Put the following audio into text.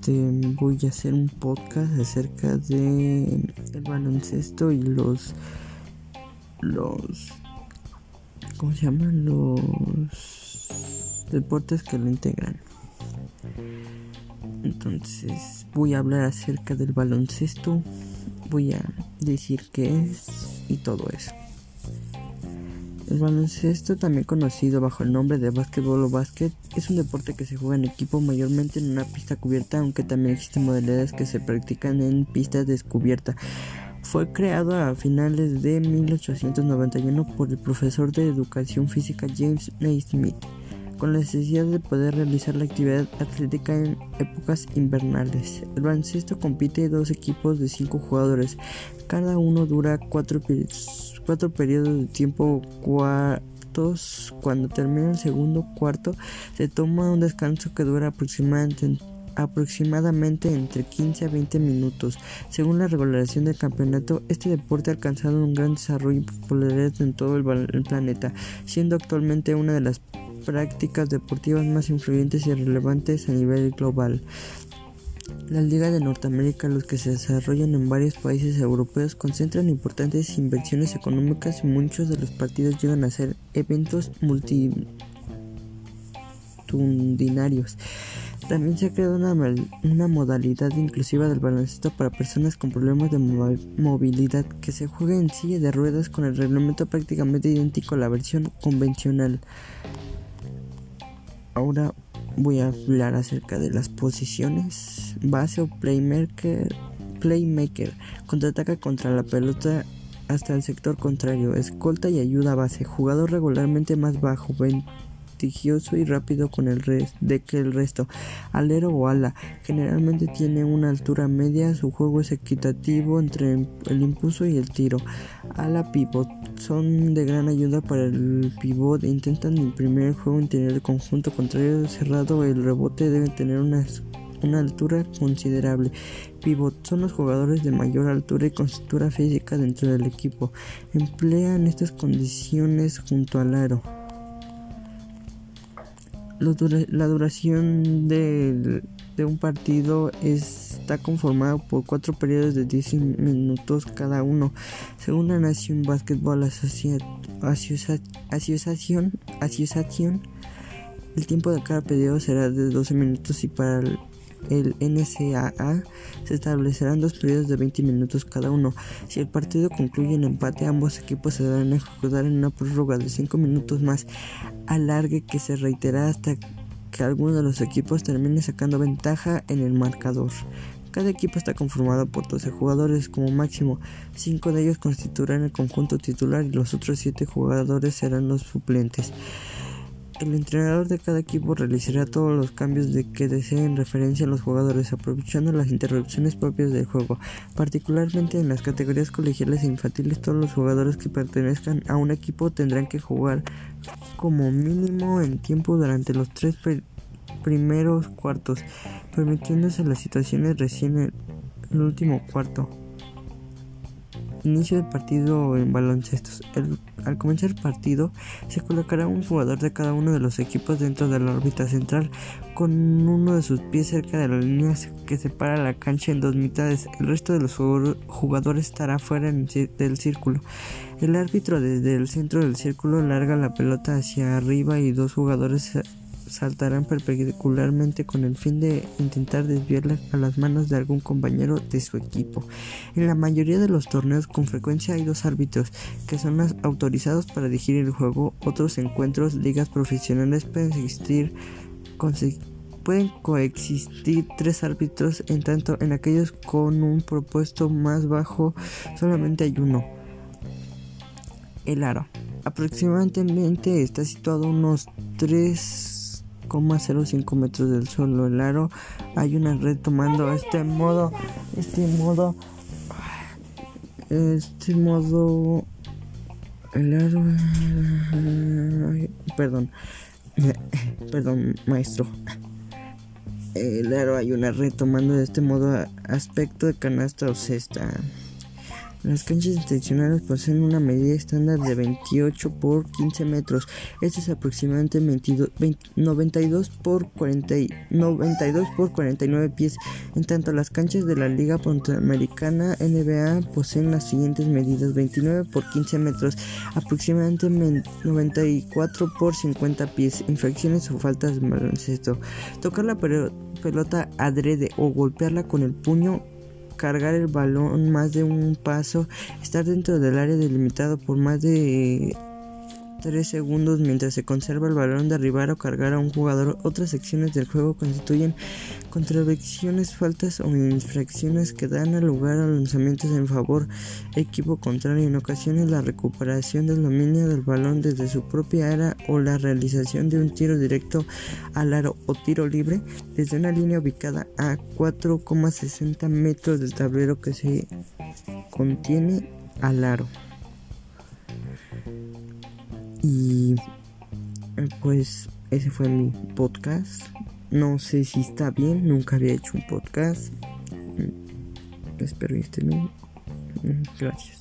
este voy a hacer un podcast acerca de el baloncesto y los los ¿cómo se llaman? los deportes que lo integran. Entonces, voy a hablar acerca del baloncesto, voy a decir qué es y todo eso. El baloncesto, también conocido bajo el nombre de básquetbol o básquet, es un deporte que se juega en equipo mayormente en una pista cubierta, aunque también existen modalidades que se practican en pistas descubierta. Fue creado a finales de 1891 por el profesor de educación física James Naismith, con la necesidad de poder realizar la actividad atlética en épocas invernales. El baloncesto compite dos equipos de cinco jugadores, cada uno dura cuatro cuatro periodos de tiempo cuartos. Cuando termina el segundo cuarto, se toma un descanso que dura aproximadamente, aproximadamente entre 15 a 20 minutos. Según la regulación del campeonato, este deporte ha alcanzado un gran desarrollo y popularidad en todo el planeta, siendo actualmente una de las prácticas deportivas más influyentes y relevantes a nivel global. La Liga de Norteamérica, los que se desarrollan en varios países europeos, concentran importantes inversiones económicas y muchos de los partidos llegan a ser eventos multitudinarios. También se ha creado una, una, modalidad inclusiva del baloncesto para personas con problemas de movilidad que se juega en silla de ruedas con el reglamento prácticamente idéntico a la versión convencional. Ahora voy a hablar acerca de las posiciones. Base o playmaker. Playmaker. Contraataca contra la pelota hasta el sector contrario, escolta y ayuda a base, jugador regularmente más bajo, y rápido con el de que el resto. Alero o ala, generalmente tiene una altura media, su juego es equitativo entre el impulso y el tiro. Ala pivot, son de gran ayuda para el pivot, intentan imprimir el juego interior del conjunto contrario cerrado, el rebote debe tener una una altura considerable. Pivot son los jugadores de mayor altura y constitución física dentro del equipo. Emplean estas condiciones junto al aro la duración de, un partido está conformado por cuatro periodos de 10 minutos cada uno. Según la Nación Basketball Association, el tiempo de cada periodo será de 12 minutos y para el el NCAA se establecerán dos periodos de 20 minutos cada uno. Si el partido concluye en empate, ambos equipos se deberán ejecutar en una prórroga de 5 minutos más alargue que se reitera hasta que alguno de los equipos termine sacando ventaja en el marcador. Cada equipo está conformado por 12 jugadores como máximo, 5 de ellos constituirán el conjunto titular y los otros 7 jugadores serán los suplentes. El entrenador de cada equipo realizará todos los cambios de que desee en referencia a los jugadores, aprovechando las interrupciones propias del juego. Particularmente en las categorías colegiales e infantiles, todos los jugadores que pertenezcan a un equipo tendrán que jugar como mínimo en tiempo durante los tres primeros cuartos, permitiéndose las situaciones recién en el último cuarto. Inicio de partido en baloncestos. al comenzar el partido se colocará un jugador de cada uno de los equipos dentro de la órbita central con uno de sus pies cerca de la línea que separa la cancha en dos mitades. El resto de los jugadores estará fuera del círculo. El árbitro desde el centro del círculo larga la pelota hacia arriba y dos jugadores saltarán perpendicularmente con el fin de intentar desviarla a las manos de algún compañero de su equipo. En la mayoría de los torneos con frecuencia hay dos árbitros que son autorizados para dirigir el juego. Otros encuentros, ligas profesionales pueden existir pueden coexistir tres árbitros, en tanto en aquellos con un propuesto más bajo solamente hay uno. El aro. Aproximadamente está situado unos 3 0.05 metros del suelo. El aro hay una red tomando este modo este modo este modo el aro perdón perdón maestro. El aro hay una red tomando este modo aspecto de canasta o cesta Las canchas intencionales poseen una medida estándar de 28 por 15 metros. Esto es aproximadamente 92 por 40, 92 por 49 pies. En tanto, las canchas de la Liga Panamericana NBA poseen las siguientes medidas: 29 por 15 metros, aproximadamente 94 por 50 pies. Infracciones o faltas de baloncesto. Tocar la pelota adrede o golpearla con el puño cargar el balón más de un paso, estar dentro del área delimitado por más de 3 segundos mientras se conserva el balón, derribar o cargar a un jugador. Otras secciones del juego constituyen contravenciones, faltas o infracciones que dan lugar a lanzamientos en favor equipo contrario. En ocasiones la recuperación del dominio del balón desde su propia área o la realización de un tiro directo al aro o tiro libre desde una línea ubicada a 4,60 metros del tablero que se contiene al aro. Y eh, pues ese fue mi podcast. No sé si está bien, nunca había hecho un podcast. Mm, espero que esté bien. Mm, gracias.